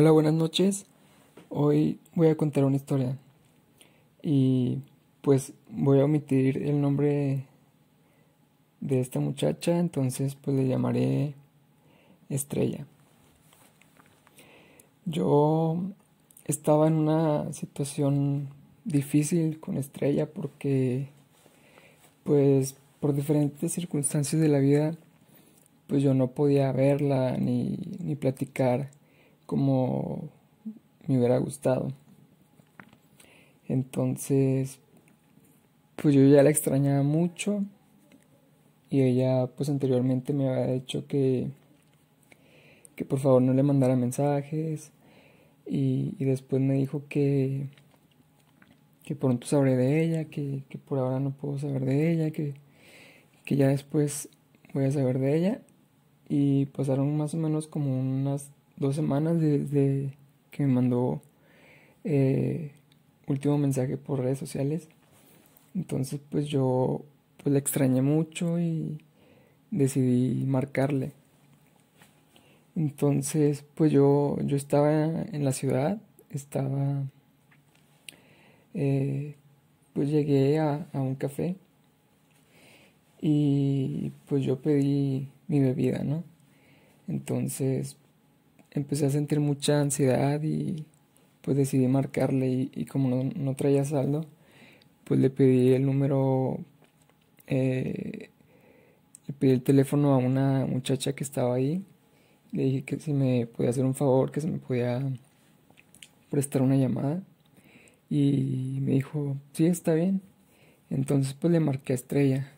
Hola, buenas noches. Hoy voy a contar una historia y pues voy a omitir el nombre de esta muchacha, entonces pues le llamaré Estrella. Yo estaba en una situación difícil con Estrella porque pues por diferentes circunstancias de la vida pues yo no podía verla ni, ni platicar como me hubiera gustado. Entonces, pues yo ya la extrañaba mucho y ella pues anteriormente me había dicho que, que por favor no le mandara mensajes y, después me dijo que, que pronto sabré de ella, que, que, por ahora no puedo saber de ella, que, que ya después voy a saber de ella y pasaron más o menos como unas dos semanas desde que me mandó eh, último mensaje por redes sociales. Entonces pues yo pues la extrañé mucho y decidí marcarle. Entonces pues yo, yo estaba en la ciudad, estaba... Eh, pues llegué a, a un café y pues yo pedí mi bebida, ¿no? Entonces empecé a sentir mucha ansiedad y pues decidí marcarle y, como no, traía saldo, pues le pedí el número, eh, le pedí el teléfono a una muchacha que estaba ahí, le dije que si me podía hacer un favor, que se me podía prestar una llamada. Y me dijo, sí, está bien. Entonces pues le marqué a Estrella.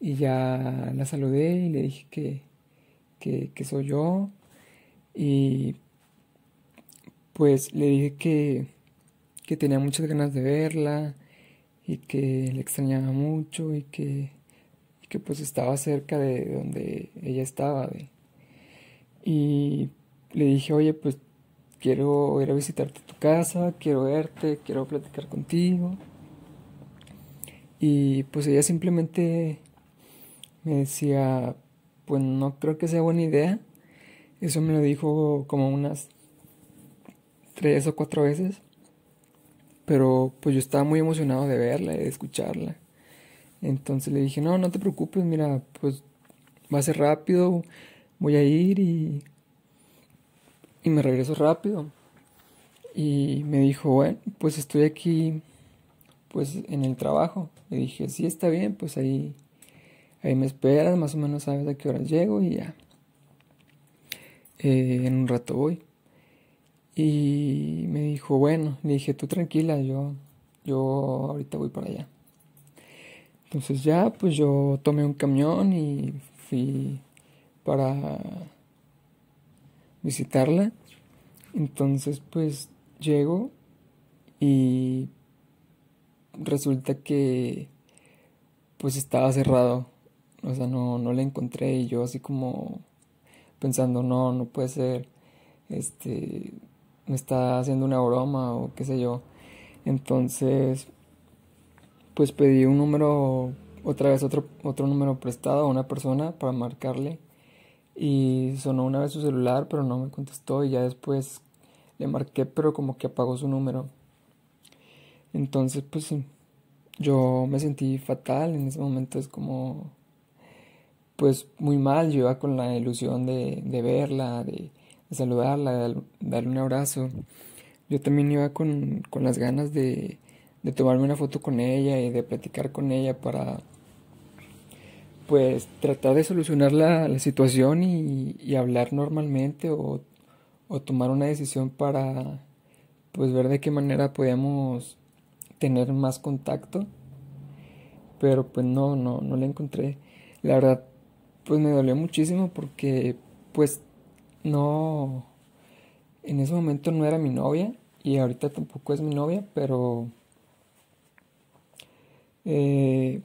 Y ya la saludé y le dije que, que soy yo y pues le dije que, que tenía muchas ganas de verla y que le extrañaba mucho y que, que pues estaba cerca de donde ella estaba. y le dije, oye, pues quiero ir a visitarte tu casa, quiero verte, quiero platicar contigo. Y pues ella simplemente me decía, pues no creo que sea buena idea eso me lo dijo como unas tres o cuatro veces. Pero pues yo estaba muy emocionado de verla y de escucharla. Entonces le dije, no, no te preocupes, mira, pues va a ser rápido, voy a ir y, y me regreso rápido. Y me dijo, bueno, pues estoy aquí, pues en el trabajo. Le dije, sí, está bien, pues ahí, ahí me esperas, más o menos sabes a qué hora llego y ya. Eh, en un rato voy. Y me dijo, bueno, le dije, tú tranquila, yo, yo ahorita voy para allá. Entonces ya, pues yo tomé un camión y fui para visitarla. Entonces, pues llego y resulta que pues estaba cerrado. O sea, no, no la encontré y yo así como pensando, no, no puede ser, este, me está haciendo una broma o qué sé yo. Entonces, pues pedí un número, otra vez otro, otro número prestado a una persona para marcarle y sonó una vez su celular, pero no me contestó y ya después le marqué, pero como que apagó su número. Entonces, pues yo me sentí fatal en ese momento, es como pues muy mal, yo iba con la ilusión de, de verla, de, saludarla, de darle un abrazo. Yo también iba con, con las ganas de, de, tomarme una foto con ella y de platicar con ella para pues tratar de solucionar la, la situación y, hablar normalmente o, o tomar una decisión para pues ver de qué manera podíamos tener más contacto. Pero pues no no no la encontré. La verdad pues me dolió muchísimo porque pues no, en ese momento no era mi novia y ahorita tampoco es mi novia, pero eh,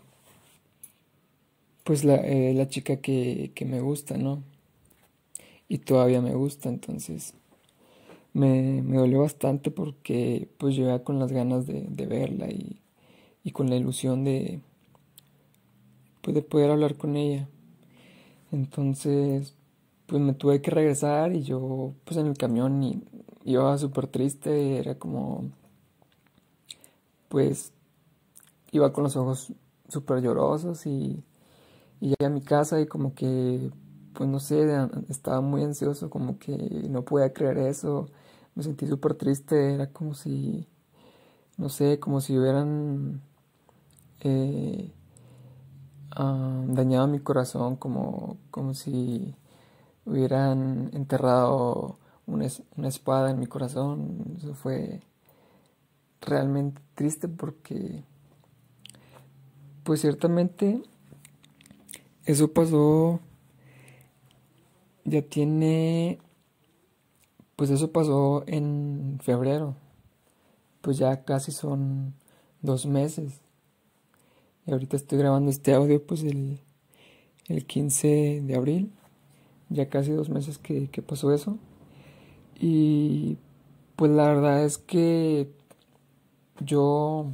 pues la, eh, la chica que, que, me gusta, ¿no? Y todavía me gusta, entonces me, me dolió bastante porque pues iba con las ganas de, de verla y, y con la ilusión de, pues, de poder hablar con ella. Entonces, pues me tuve que regresar y yo pues en el camión y iba súper triste, era como pues iba con los ojos súper llorosos y, y llegué a mi casa y como que pues no sé, estaba muy ansioso, como que no podía creer eso, me sentí súper triste, era como si, no sé, como si hubieran eh, ah, dañado mi corazón, como, como si hubieran enterrado una, una espada en mi corazón, eso fue realmente triste porque pues ciertamente eso pasó. Ya tiene pues eso pasó en febrero. Pues ya casi son dos meses ahorita estoy grabando este audio pues el, el 15 de abril ya casi dos meses que, pasó eso y pues la verdad es que yo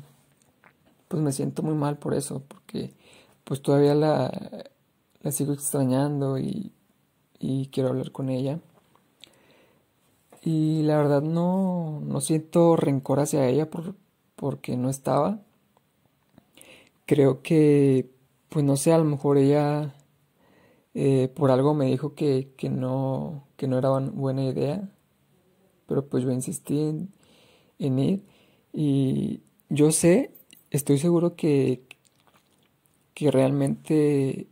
pues me siento muy mal por eso, porque pues todavía la, la sigo extrañando y, y, quiero hablar con ella. Y la verdad no, no siento rencor hacia ella por, porque no estaba. Creo que, pues no sé, a lo mejor ella eh, por algo me dijo que, que, no, que no era buena idea, pero pues yo insistí en, ir. Y yo sé, estoy seguro que, que realmente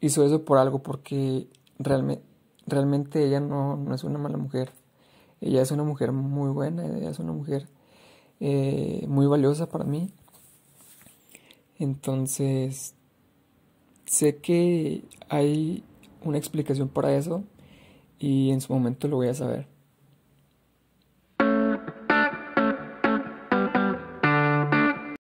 hizo eso por algo, porque realmente, realmente ella no, no, es una mala mujer. Ella es una mujer muy buena, ella es una mujer eh, muy valiosa para mí. Entonces, sé que hay una explicación para eso y en su momento lo voy a saber.